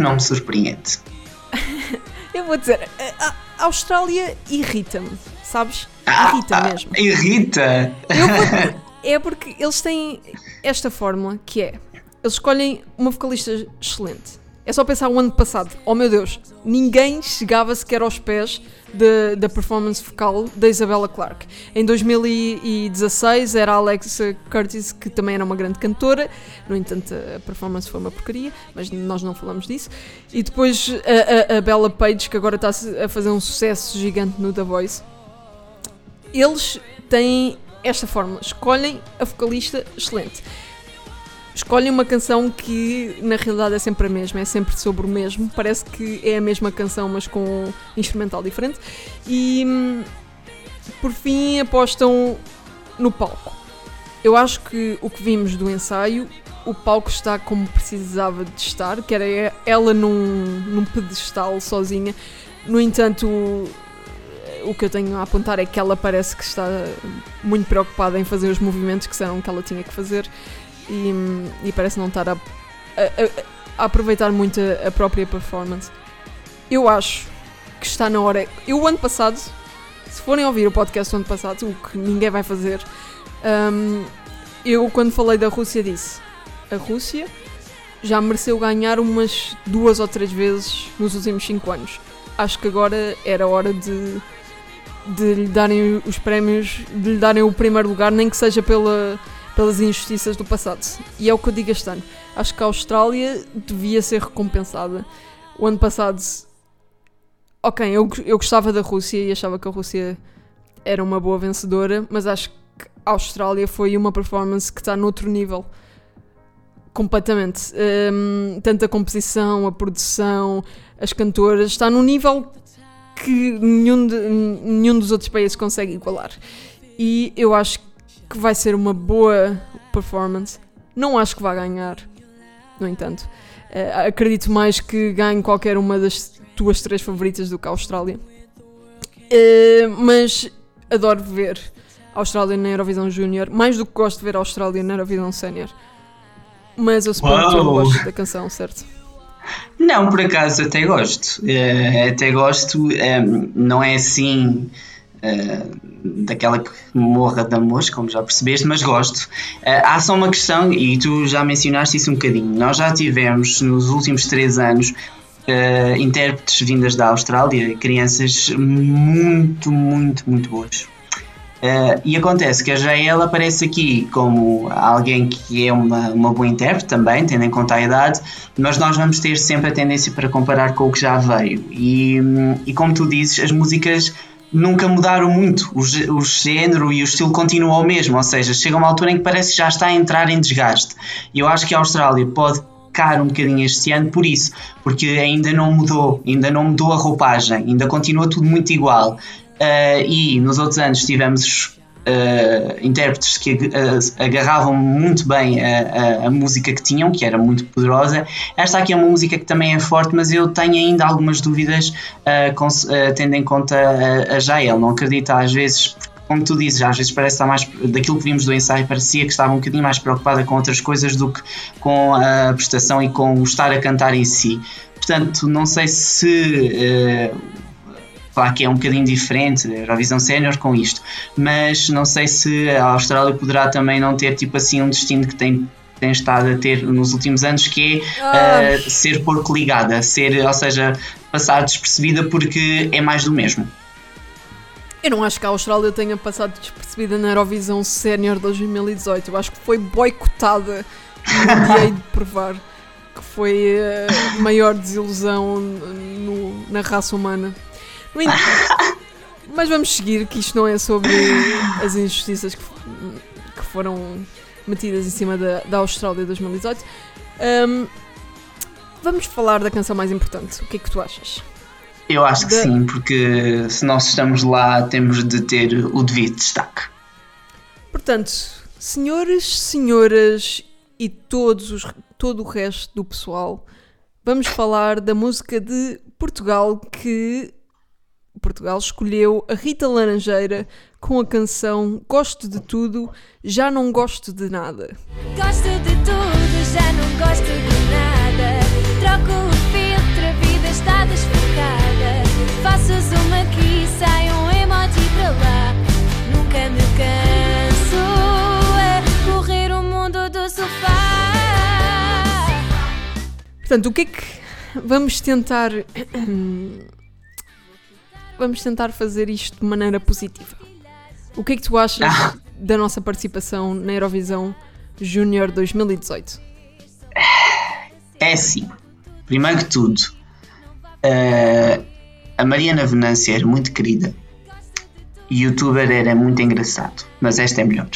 Speaker 3: Não me surpreende?
Speaker 1: Eu vou dizer, a, a- Austrália irrita-me, sabes?
Speaker 3: Ah,
Speaker 1: Irrita
Speaker 3: ah,
Speaker 1: mesmo.
Speaker 3: Irrita!
Speaker 1: Vou- é porque eles têm esta fórmula que é: eles escolhem uma vocalista excelente. É só pensar o ano passado, oh meu Deus, ninguém chegava sequer aos pés da- da performance vocal da Isabella Clarke. Em 2016 era a Alexa Curtis, que também era uma grande cantora, no entanto a performance foi uma porcaria, mas nós não falamos disso. E depois a, a- a Bella Page, que agora está a fazer um sucesso gigante no The Voice eles têm esta fórmula: escolhem a vocalista excelente. Escolhem uma canção que na realidade é sempre a mesma, é sempre sobre o mesmo. Parece que é a mesma canção, mas com um instrumental diferente. E por fim apostam no palco. Eu acho que o que vimos do ensaio, o palco está como precisava de estar, que era ela num, num pedestal sozinha. No entanto, o que eu tenho a apontar é que ela parece que está muito preocupada em fazer os movimentos que disseram que ela tinha que fazer e, e parece não estar a, a- a- aproveitar muito a, a própria performance. Eu acho que está na hora. Eu, o ano passado, se forem ouvir o podcast do ano passado, o que ninguém vai fazer, hum, eu, quando falei da Rússia, disse: a Rússia já mereceu ganhar umas duas ou três vezes nos últimos cinco anos. Acho que agora era hora de de lhe darem os prémios, de lhe darem o primeiro lugar, nem que seja pela, pelas injustiças do passado. E é o que eu digo este ano. Acho que a Austrália devia ser recompensada O ano passado, ok, eu, eu gostava da Rússia e achava que a Rússia era uma boa vencedora, mas acho que a Austrália foi uma performance que está noutro nível. Completamente. Hum, tanto a composição, a produção, as cantoras, está num nível que nenhum, de- nenhum dos outros países consegue igualar. E eu acho que vai ser uma boa performance. Não acho que vai ganhar, no entanto. Eh, acredito mais que ganhe qualquer uma das tuas três favoritas do que a Austrália. Eh, mas adoro ver a Austrália na Eurovisão Júnior, mais do que gosto de ver a Austrália na Eurovisão Sénior. Mas eu suponho que
Speaker 3: Uau!
Speaker 1: gostas da canção, certo?
Speaker 3: Não, por acaso até gosto. Eh, até gosto. eh, não é assim eh, daquela que morra de amor, como já percebeste, mas gosto. Eh, há só uma questão, e tu já mencionaste isso um bocadinho. Nós já tivemos nos últimos três anos eh, intérpretes vindas da Austrália, crianças muito, muito, muito boas. E acontece que a Jael aparece aqui como alguém que é uma, uma boa intérprete também, tendo em conta a idade, mas nós vamos ter sempre a tendência para comparar com o que já veio. E, hum, e como tu dizes, as músicas nunca mudaram muito, o, o género e o estilo continuam o mesmo, ou seja, chega uma altura em que parece que já está a entrar em desgaste. E eu acho que a Austrália pode pecar um bocadinho este ano por isso, porque ainda não mudou, ainda não mudou a roupagem, ainda continua tudo muito igual. Uh, e nos outros anos tivemos uh, intérpretes que uh, agarravam muito bem a, a- a música que tinham, que era muito poderosa. Esta aqui é uma música que também é forte, mas eu tenho ainda algumas dúvidas, uh, cons- uh, tendo em conta a, a Jael. Não acredito às vezes, como tu dizes, às vezes parece estar mais daquilo que vimos do ensaio, parecia que estava um bocadinho mais preocupada com outras coisas do que com a prestação e com o estar a cantar em si. Portanto, não sei se uh, Claro que é um bocadinho diferente a Eurovisão Sénior com isto, mas não sei se a Austrália poderá também não ter tipo assim um destino que tem, tem estado a ter nos últimos anos, que é eh, ser porco ligada, ser, ou seja, passar despercebida porque é mais do mesmo.
Speaker 1: Eu não acho que a Austrália tenha passado despercebida na Eurovisão Sénior 2018. Eu acho que foi boicotada e dia hei de provar que foi a maior desilusão no- na raça humana. Mas vamos seguir, que isto não é sobre as injustiças que, que foram metidas em cima da, da Austrália 2018. Ahm, vamos falar da canção mais importante. O que é que tu achas?
Speaker 3: Eu acho que
Speaker 1: Da-
Speaker 3: sim, porque se nós estamos lá temos de ter o devido destaque.
Speaker 1: Portanto, senhores, senhoras e todos os, todo o resto do pessoal, vamos falar da música de Portugal que Portugal escolheu a Rita Laranjeira com a canção Gosto de Tudo, Já Não Gosto de Nada.
Speaker 4: Gosto de tudo, já não gosto de nada. Troco o filtro, a vida está desfocada. Faço zoom aqui, sai um emoji para lá. Nunca me canso a correr o mundo do sofá.
Speaker 1: Portanto, o que é que vamos tentar vamos tentar fazer isto de maneira positiva? O que é que tu achas
Speaker 3: Ah.
Speaker 1: da nossa participação na Eurovisão Júnior 2018?
Speaker 3: É assim, primeiro que tudo, eh, a Mariana Venância era muito querida, youtuber era muito engraçado, mas esta é melhor.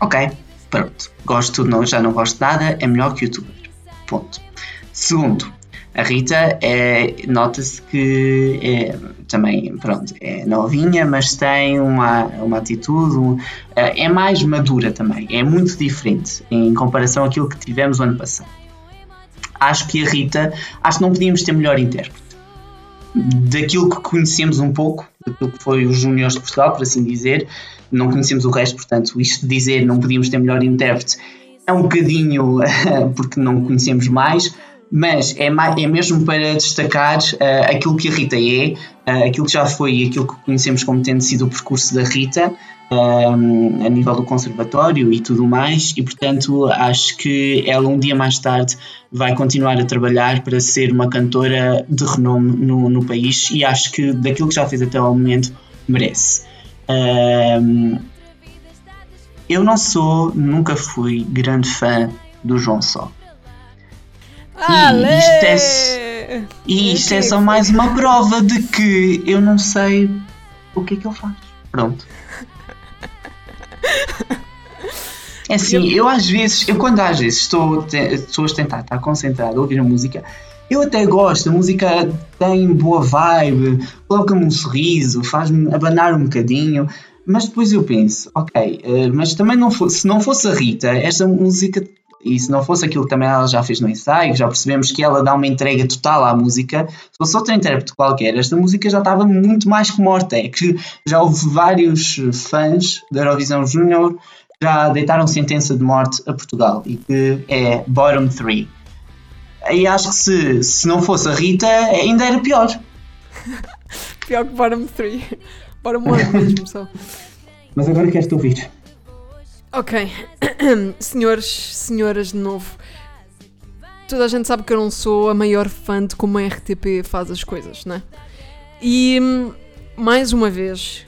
Speaker 3: Ok, pronto, gosto, não, já não gosto de nada, é melhor que youtuber. Ponto. Segundo, a Rita é, nota-se que é, também, pronto, é novinha, mas tem uma, uma atitude, um- é mais madura também, é muito diferente em comparação àquilo que tivemos o ano passado acho que a Rita, acho que não podíamos ter melhor intérprete. Daquilo que conhecemos um pouco, daquilo que foi os Júniores de Portugal, por assim dizer, não conhecemos o resto, portanto, isto de dizer não podíamos ter melhor intérprete é um bocadinho porque não conhecemos mais, mas é, é mesmo para destacar uh, aquilo que a Rita é, uh, aquilo que já foi e aquilo que conhecemos como tendo sido o percurso da Rita um, a nível do conservatório e tudo mais, e portanto acho que ela um dia mais tarde vai continuar a trabalhar para ser uma cantora de renome no, no país e acho que daquilo que já fez até ao momento merece. Um, eu não sou, nunca fui grande fã do João Só.
Speaker 1: Ale!
Speaker 3: isto é-
Speaker 1: é.
Speaker 3: E isto
Speaker 1: Quem
Speaker 3: é só mais uma prova de que eu não sei o que é que ele faz. Pronto. É assim, eu às vezes, eu quando às vezes estou, estou a tentar estar concentrado a ouvir a música, eu até gosto, a música tem boa vibe, coloca-me um sorriso, faz-me abanar um bocadinho, mas depois eu penso, ok, eh, mas também não fosse, se não fosse a Rita, esta música, e se não fosse aquilo que também ela já fez no ensaio, já percebemos que ela dá uma entrega total à música, se fosse outro intérprete qualquer, esta música já estava muito mais que morta, é que já houve vários fãs da Eurovisão Júnior já deitaram sentença de morte a Portugal e que é bottom 3. E acho que se, se não fosse a Rita, ainda era pior.
Speaker 1: Pior que bottom 3. Bottom 1 mesmo só.
Speaker 3: Mas agora queres-te ouvir.
Speaker 1: Ok. Senhores, senhoras de novo. Toda a gente sabe que eu não sou a maior fã de como a RTP faz as coisas, né? E mais uma vez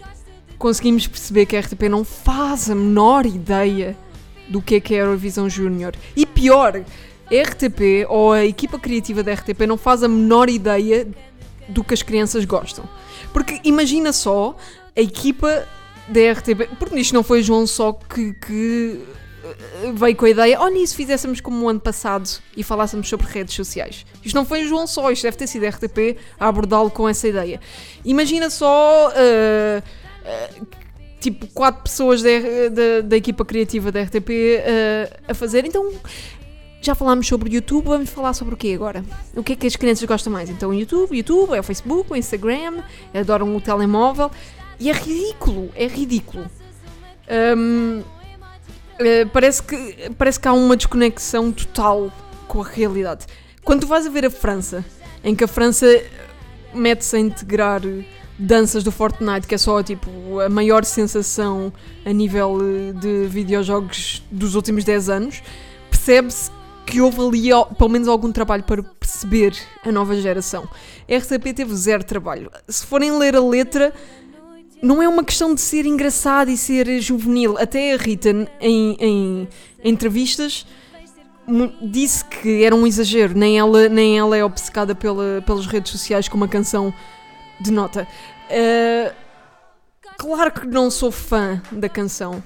Speaker 1: conseguimos perceber que a RTP não faz a menor ideia do que é que é a Eurovisão Júnior. E pior, a RTP ou a equipa criativa da RTP não faz a menor ideia do que as crianças gostam. Porque imagina só a equipa da RTP, porque isto não foi João só que, que eh, veio com a ideia, oh nisso fizéssemos como o ano passado e falássemos sobre redes sociais. Isto não foi João só, isto deve ter sido a RTP a abordá-lo com essa ideia. Imagina só eh, eh, tipo quatro pessoas da, da, da equipa criativa da RTP eh, a fazer, então já falámos sobre o YouTube, vamos falar sobre o quê agora? O que é que as crianças gostam mais? Então o YouTube, YouTube, é o Facebook, o Instagram, adoram o telemóvel e é ridículo, é ridículo. Hum, eh, parece, que, parece que há uma desconexão total com a realidade. Quando tu vais a ver a França, em que a França mete-se a integrar danças do Fortnite, que é só tipo a maior sensação a nível eh, de videojogos dos últimos 10 anos, percebe-se que houve ali al- pelo menos algum trabalho para perceber a nova geração. A RTP teve zero trabalho. Se forem ler a letra, não é uma questão de ser engraçado e ser juvenil. Até a Rita, em, em entrevistas, disse que era um exagero. Nem ela, nem ela é obcecada pela, pelas redes sociais como a canção denota. Uh, claro que não sou fã da canção.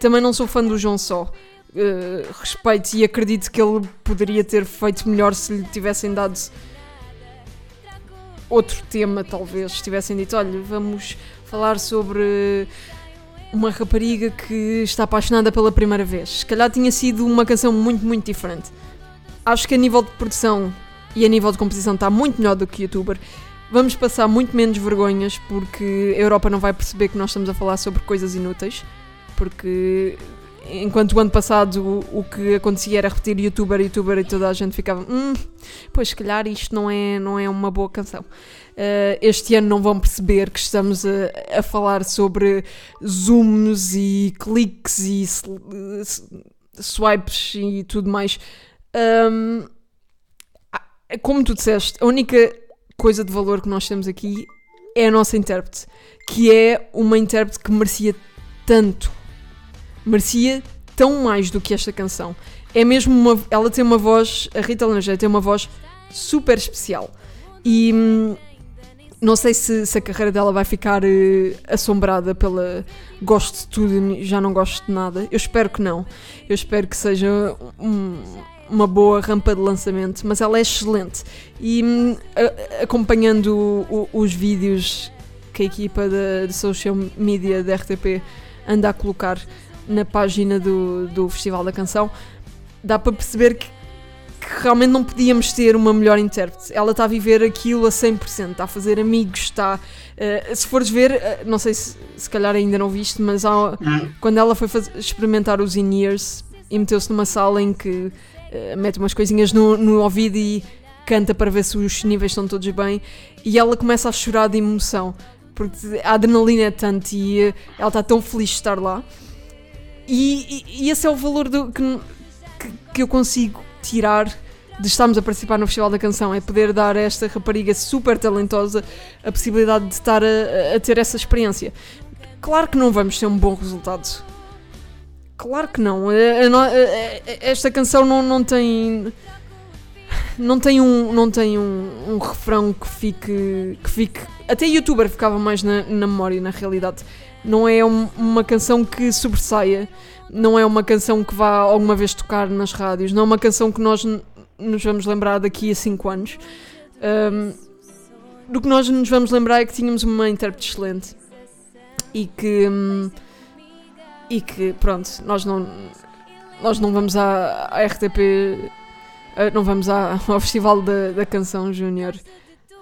Speaker 1: Também não sou fã do João Só. Uh, respeito e acredito que ele poderia ter feito melhor se lhe tivessem dado outro tema, talvez. Se tivessem dito: olha, vamos falar sobre uma rapariga que está apaixonada pela primeira vez. Se calhar tinha sido uma canção muito, muito diferente. Acho que a nível de produção e a nível de composição está muito melhor do que youtuber. Vamos passar muito menos vergonhas porque a Europa não vai perceber que nós estamos a falar sobre coisas inúteis. Porque enquanto o ano passado o, o que acontecia era repetir youtuber, youtuber e toda a gente ficava, hum, pois se calhar isto não é, não é uma boa canção. Uh, este ano não vão perceber que estamos a, a falar sobre zooms e cliques e swipes e tudo mais. Um, como tu disseste, a única coisa de valor que nós temos aqui é a nossa intérprete, que é uma intérprete que merecia tanto, merecia tão mais do que esta canção. É mesmo uma, ela tem uma voz, a Rita Langer tem uma voz super especial e hum, não sei se, se a carreira dela vai ficar eh, assombrada pela gosto de tudo e já não gosto de nada. Eu espero que não. Eu espero que seja um- uma boa rampa de lançamento, mas ela é excelente. E hum, a- acompanhando o- o- os vídeos que a equipa da- de social media da RTP anda a colocar na página do, do Festival da Canção, dá para perceber que que realmente não podíamos ter uma melhor intérprete. Ela está a viver aquilo a 100%, está a fazer amigos, está. eh, se fores ver, eh, não sei se se calhar ainda não viste, mas há- quando ela foi faz- experimentar os in-ears e meteu-se numa sala em que eh, mete umas coisinhas no, no ouvido e canta para ver se os níveis estão todos bem, e ela começa a chorar de emoção. Porque a adrenalina é tanto e ela está tão feliz de estar lá. E, e- esse é o valor do, que, que, eu consigo tirar de estarmos a participar no Festival da Canção, é poder dar a esta rapariga super talentosa a possibilidade de estar a, a ter essa experiência. Claro que não vamos ter um bom resultado. Claro que não. Esta canção não, não tem. não tem um, não tem um, um refrão que fique, que fique. Até youtuber ficava mais na, na memória, na realidade. Não é um- uma canção que sobressaia, não é uma canção que vá alguma vez tocar nas rádios, não é uma canção que nós nos vamos lembrar daqui a 5 anos. Ahm, do que nós nos vamos lembrar é que tínhamos uma intérprete excelente e que. hum, e que, pronto, nós não. Nós não vamos à, à RTP Uh, não vamos à- ao Festival da, da Canção Júnior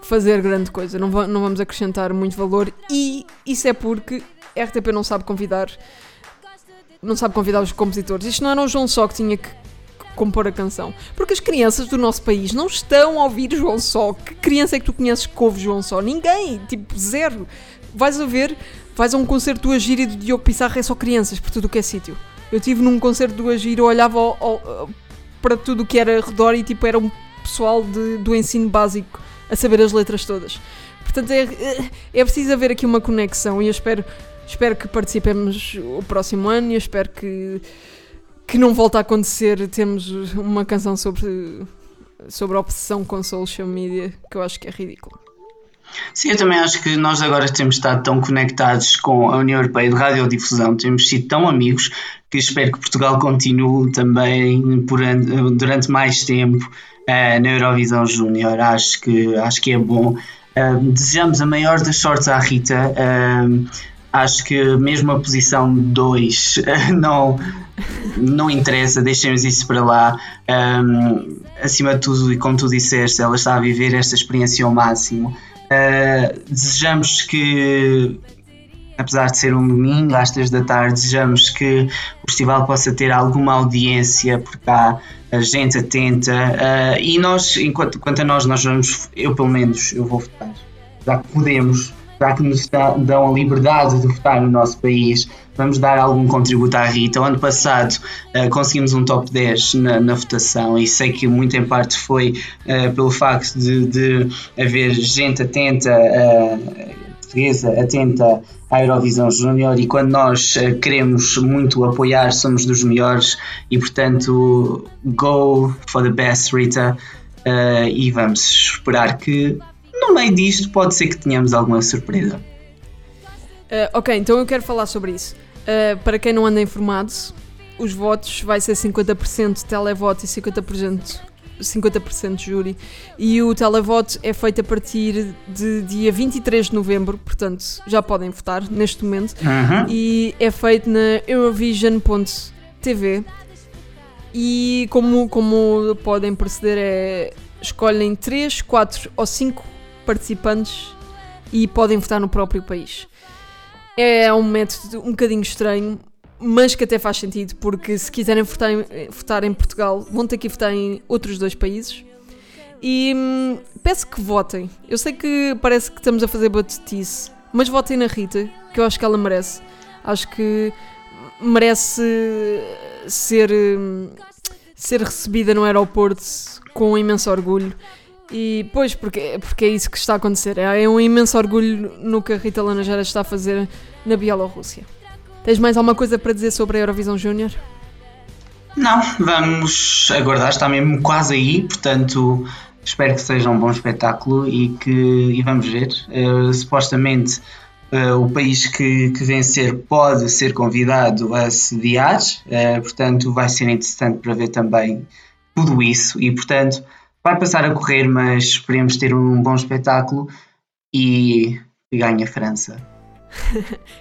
Speaker 1: fazer grande coisa, não, não vamos acrescentar muito valor e isso é porque RTP não sabe convidar não sabe convidar os compositores. Isto não era o João Só que tinha que compor a canção. Porque as crianças do nosso país não estão a ouvir João Só. Que criança é que tu conheces que ouve João Só? Ninguém, tipo zero. Vais a ver, vais a um concerto do Agir e do Diogo Pissarra, é só crianças, por tudo o que é sítio. Eu estive num concerto do Agir, eu olhava ao- ao- para tudo o que era redor e tipo era um pessoal de- do ensino básico a saber as letras todas. Portanto, é, é preciso haver aqui uma conexão e eu espero, espero que participemos o próximo ano e eu espero que, que não volte a acontecer termos uma canção sobre, sobre a obsessão com social media, que eu acho que é ridículo.
Speaker 3: Sim, eu também acho que nós agora temos estado tão conectados com a União Europeia de Radiodifusão, temos sido tão amigos que espero que Portugal continue também por an- durante mais tempo eh, na Eurovisão Júnior. Acho que, acho que é bom. Eh, desejamos a maior das sortes à Rita. Eh, acho que mesmo a posição 2 não, não interessa, deixemos isso para lá. Um, acima de tudo, e como tu disseste, ela está a viver esta experiência ao máximo. Uh, desejamos que, apesar de ser um domingo às três da tarde, desejamos que o festival possa ter alguma audiência, porque há gente atenta. uh, e nós, enquanto, quanto a nós, nós vamos, eu pelo menos, eu vou votar. Já que podemos, já que nos dão a liberdade de votar no nosso país, vamos dar algum contributo à Rita. O ano passado uh, conseguimos um top 10 na, na votação e sei que muito em parte foi uh, pelo facto de, de haver gente atenta, uh, portuguesa atenta à Eurovisão Júnior e quando nós queremos muito apoiar somos dos melhores e portanto go for the best Rita e vamos esperar que no meio disto pode ser que tenhamos alguma surpresa.
Speaker 1: Uh, ok, então eu quero falar sobre isso. Uh, para quem não anda informado, os votos vai ser 50% televoto e 50%, 50% júri. E o televoto é feito a partir de dia 23 de novembro, portanto já podem votar neste momento.
Speaker 3: Uhum.
Speaker 1: E é feito na Eurovision.tv. E como, como podem perceber, é, escolhem 3, 4 ou 5 participantes e podem votar no próprio país. É um método um bocadinho estranho, mas que até faz sentido, porque se quiserem votar em, votar em Portugal, vão ter que votar em outros dois países. E hum, peço que votem. Eu sei que parece que estamos a fazer batutice, mas votem na Rita, que eu acho que ela merece. Acho que merece ser, hum, ser recebida no aeroporto com imenso orgulho. E pois, porque, porque é isso que está a acontecer. É um imenso orgulho no que a Rita Lanajara está a fazer na Bielorrússia. Tens mais alguma coisa para dizer sobre a Eurovisão Júnior?
Speaker 3: Não, vamos aguardar, está mesmo quase aí, portanto espero que seja um bom espetáculo e que e vamos ver. Eh, supostamente eh, o país que, que vencer pode ser convidado a sediar, eh, portanto vai ser interessante para ver também tudo isso e portanto vai passar a correr, mas esperemos ter um bom espetáculo e que ganhe a França.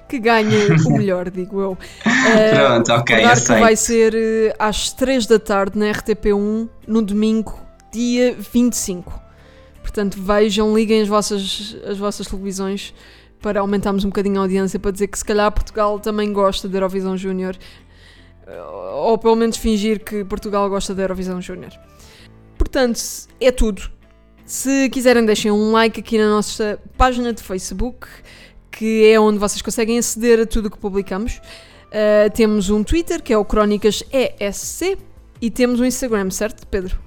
Speaker 1: Que ganha o melhor, digo eu. Eh,
Speaker 3: Pronto, ok,
Speaker 1: recordar que
Speaker 3: aceito.
Speaker 1: vai ser eh, às 3 da tarde na RTP1 no domingo, dia 25. Portanto, vejam, liguem as vossas, as vossas televisões para aumentarmos um bocadinho a audiência, para dizer que se calhar Portugal também gosta da Eurovisão Júnior. Eh, Ou pelo menos fingir que Portugal gosta da Eurovisão Júnior. Portanto, é tudo. Se quiserem, deixem um like aqui na nossa página de Facebook, que é onde vocês conseguem aceder a tudo o que publicamos. Uh, temos um Twitter, que é o Crónicas ESC, e temos um Instagram, certo, Pedro?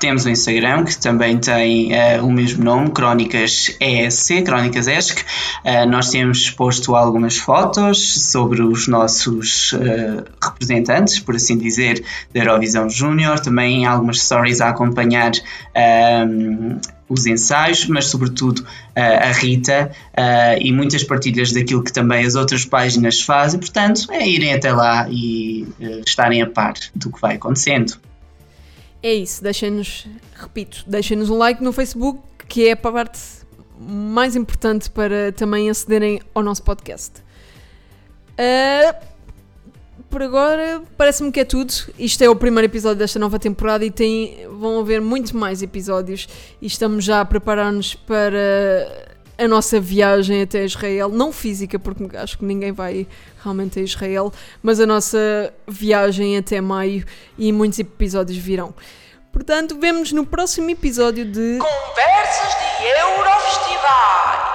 Speaker 3: Temos o Instagram, que também tem uh, o mesmo nome, Crónicas ESC, Crónicas ESC. Uh, nós temos posto algumas fotos sobre os nossos uh, representantes, por assim dizer, da Eurovisão Júnior, também algumas stories a acompanhar um, os ensaios, mas sobretudo a Rita e muitas partilhas daquilo que também as outras páginas fazem. Portanto, é irem até lá e estarem a par do que vai acontecendo.
Speaker 1: É isso, deixem-nos, repito, deixem-nos um like no Facebook, que é a parte mais importante para também acederem ao nosso podcast. Uh, por agora, parece-me que é tudo. Isto é o primeiro episódio desta nova temporada e tem, vão haver muito mais episódios. E estamos já a preparar-nos para a nossa viagem até Israel, não física, porque acho que ninguém vai realmente a Israel, mas a nossa viagem até maio e muitos episódios virão. Portanto, vemos no próximo episódio de
Speaker 2: Conversas de Eurofestival.